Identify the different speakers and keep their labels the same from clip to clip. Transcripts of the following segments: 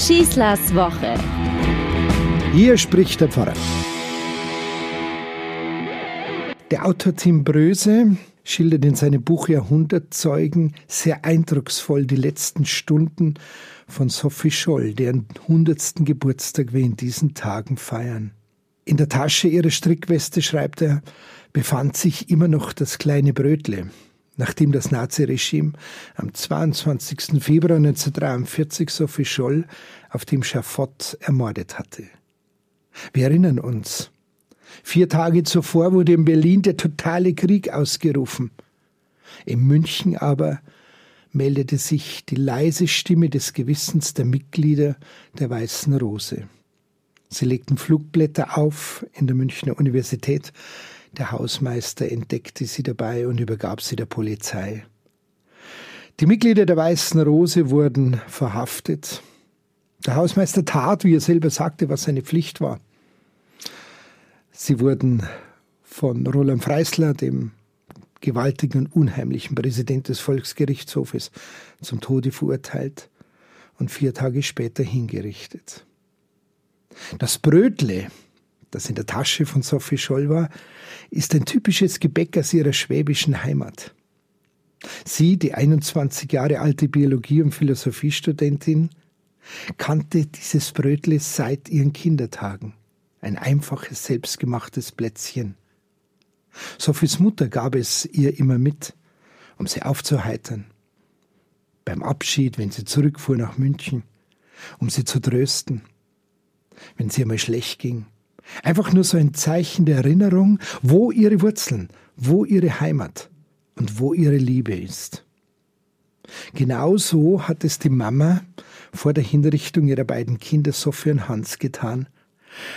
Speaker 1: Schießlers Woche.
Speaker 2: Hier spricht der Pfarrer. Der Autor Tim Bröse schildert in seinem Buch Jahrhundertzeugen sehr eindrucksvoll die letzten Stunden von Sophie Scholl, deren hundertsten Geburtstag wir in diesen Tagen feiern. In der Tasche ihrer Strickweste, schreibt er, befand sich immer noch das kleine Brötle, nachdem das Naziregime am 22. Februar 1943 Sophie Scholl auf dem Schafott ermordet hatte. Wir erinnern uns. Vier Tage zuvor wurde in Berlin der totale Krieg ausgerufen. In München aber meldete sich die leise Stimme des Gewissens der Mitglieder der Weißen Rose. Sie legten Flugblätter auf in der Münchner Universität. Der Hausmeister entdeckte sie dabei und übergab sie der Polizei. Die Mitglieder der Weißen Rose wurden verhaftet. Der Hausmeister tat, wie er selber sagte, was seine Pflicht war. Sie wurden von Roland Freisler, dem gewaltigen und unheimlichen Präsident des Volksgerichtshofes, zum Tode verurteilt und vier Tage später hingerichtet. Das Brötle, das in der Tasche von Sophie Scholl war, ist ein typisches Gebäck aus ihrer schwäbischen Heimat. Sie, die 21 Jahre alte Biologie- und Philosophiestudentin, kannte dieses Brötle seit ihren Kindertagen. Ein einfaches, selbstgemachtes Plätzchen. Sophies Mutter gab es ihr immer mit, um sie aufzuheitern. Beim Abschied, wenn sie zurückfuhr nach München, um sie zu trösten, wenn sie einmal schlecht ging. Einfach nur so ein Zeichen der Erinnerung, wo ihre Wurzeln, wo ihre Heimat und wo ihre Liebe ist. Genauso hat es die Mama vor der Hinrichtung ihrer beiden Kinder Sophie und Hans getan,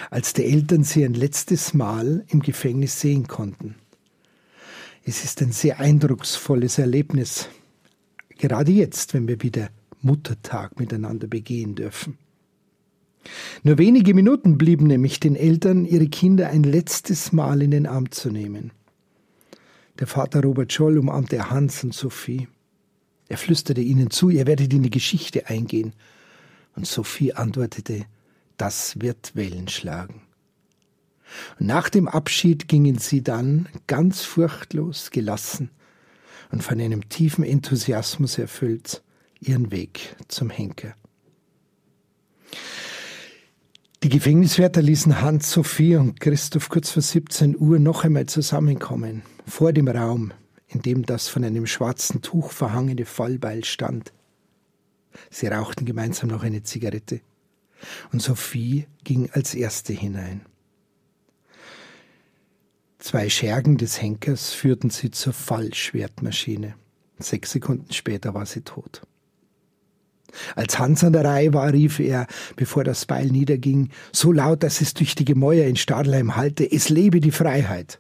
Speaker 2: als die Eltern sie ein letztes Mal im Gefängnis sehen konnten. Es ist ein sehr eindrucksvolles Erlebnis, gerade jetzt, wenn wir wieder Muttertag miteinander begehen dürfen. Nur wenige Minuten blieben nämlich den Eltern, ihre Kinder ein letztes Mal in den Arm zu nehmen. Der Vater Robert Scholl umarmte Hans und Sophie. Er flüsterte ihnen zu, ihr werdet in die Geschichte eingehen. Und Sophie antwortete, das wird Wellen schlagen. Und nach dem Abschied gingen sie dann ganz furchtlos, gelassen und von einem tiefen Enthusiasmus erfüllt ihren Weg zum Henker. Die Gefängniswärter ließen Hans, Sophie und Christoph kurz vor 17 Uhr noch einmal zusammenkommen, vor dem Raum, in dem das von einem schwarzen Tuch verhangene Fallbeil stand. Sie rauchten gemeinsam noch eine Zigarette, und Sophie ging als erste hinein. Zwei Schergen des Henkers führten sie zur Fallschwertmaschine. Sechs Sekunden später war sie tot. Als Hans an der Reihe war, rief er, bevor das Beil niederging, so laut, dass es durch die Gemäuer in Stadelheim hallte, es lebe die Freiheit.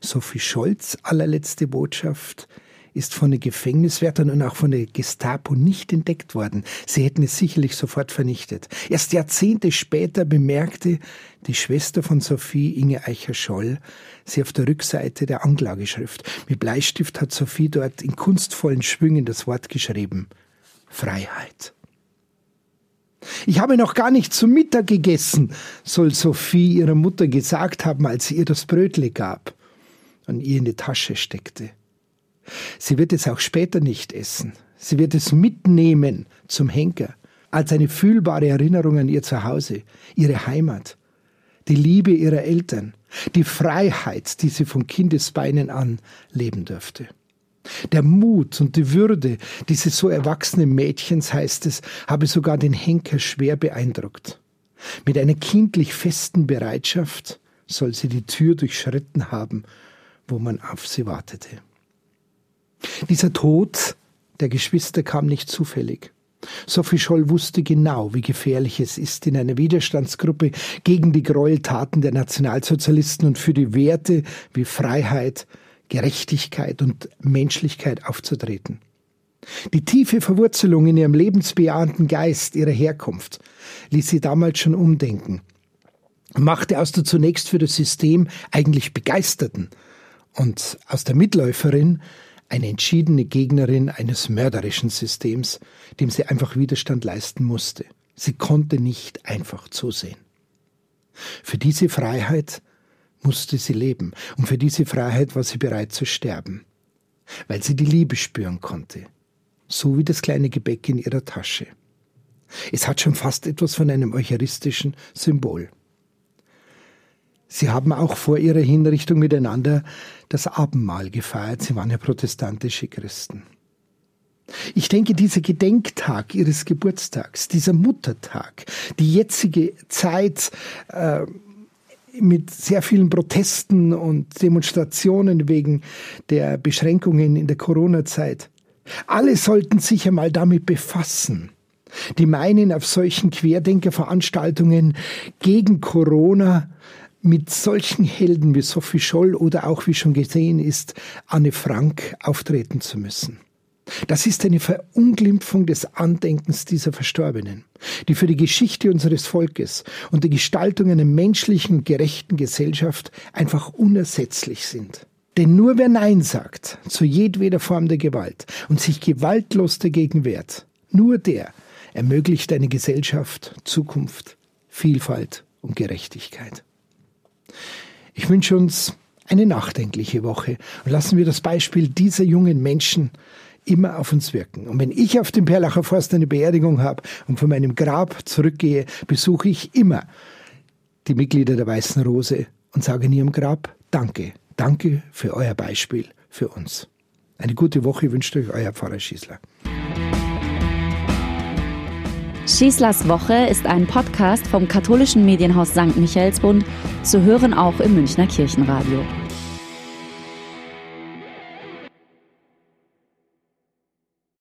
Speaker 2: Sophie Scholz allerletzte Botschaft ist von den Gefängniswärtern und auch von der Gestapo nicht entdeckt worden. Sie hätten es sicherlich sofort vernichtet. Erst Jahrzehnte später bemerkte die Schwester von Sophie, Inge Eicher-Scholl, sie auf der Rückseite der Anklageschrift. Mit Bleistift hat Sophie dort in kunstvollen Schwüngen das Wort geschrieben. Freiheit. Ich habe noch gar nicht zu Mittag gegessen, soll Sophie ihrer Mutter gesagt haben, als sie ihr das Brötle gab und ihr in die Tasche steckte. Sie wird es auch später nicht essen. Sie wird es mitnehmen zum Henker, als eine fühlbare Erinnerung an ihr Zuhause, ihre Heimat, die Liebe ihrer Eltern, die Freiheit, die sie von Kindesbeinen an leben dürfte. Der Mut und die Würde dieses so erwachsenen Mädchens, heißt es, habe sogar den Henker schwer beeindruckt. Mit einer kindlich festen Bereitschaft soll sie die Tür durchschritten haben, wo man auf sie wartete. Dieser Tod der Geschwister kam nicht zufällig. Sophie Scholl wusste genau, wie gefährlich es ist, in einer Widerstandsgruppe gegen die Gräueltaten der Nationalsozialisten und für die Werte wie Freiheit, Gerechtigkeit und Menschlichkeit aufzutreten. Die tiefe Verwurzelung in ihrem lebensbejahenden Geist ihrer Herkunft ließ sie damals schon umdenken, machte aus der zunächst für das System eigentlich Begeisterten und aus der Mitläuferin eine entschiedene Gegnerin eines mörderischen Systems, dem sie einfach Widerstand leisten musste. Sie konnte nicht einfach zusehen. Für diese Freiheit musste sie leben und für diese Freiheit war sie bereit zu sterben, weil sie die Liebe spüren konnte, so wie das kleine Gebäck in ihrer Tasche. Es hat schon fast etwas von einem eucharistischen Symbol. Sie haben auch vor ihrer Hinrichtung miteinander das Abendmahl gefeiert. Sie waren ja protestantische Christen. Ich denke, dieser Gedenktag ihres Geburtstags, dieser Muttertag, die jetzige Zeit äh, mit sehr vielen Protesten und Demonstrationen wegen der Beschränkungen in der Corona-Zeit, alle sollten sich einmal damit befassen. Die meinen, auf solchen Querdenkerveranstaltungen gegen Corona mit solchen Helden wie Sophie Scholl oder auch, wie schon gesehen ist, Anne Frank auftreten zu müssen. Das ist eine Verunglimpfung des Andenkens dieser Verstorbenen, die für die Geschichte unseres Volkes und die Gestaltung einer menschlichen, gerechten Gesellschaft einfach unersetzlich sind. Denn nur wer Nein sagt zu jedweder Form der Gewalt und sich gewaltlos dagegen wehrt, nur der ermöglicht eine Gesellschaft, Zukunft, Vielfalt und Gerechtigkeit. Ich wünsche uns eine nachdenkliche Woche und lassen wir das Beispiel dieser jungen Menschen immer auf uns wirken. Und wenn ich auf dem Perlacher Forst eine Beerdigung habe und von meinem Grab zurückgehe, besuche ich immer die Mitglieder der Weißen Rose und sage in ihrem Grab Danke, danke für euer Beispiel für uns. Eine gute Woche wünscht euch euer Pfarrer Schießler.
Speaker 1: Schießlers Woche ist ein Podcast vom katholischen Medienhaus St. Michaelsbund, zu hören auch im Münchner Kirchenradio.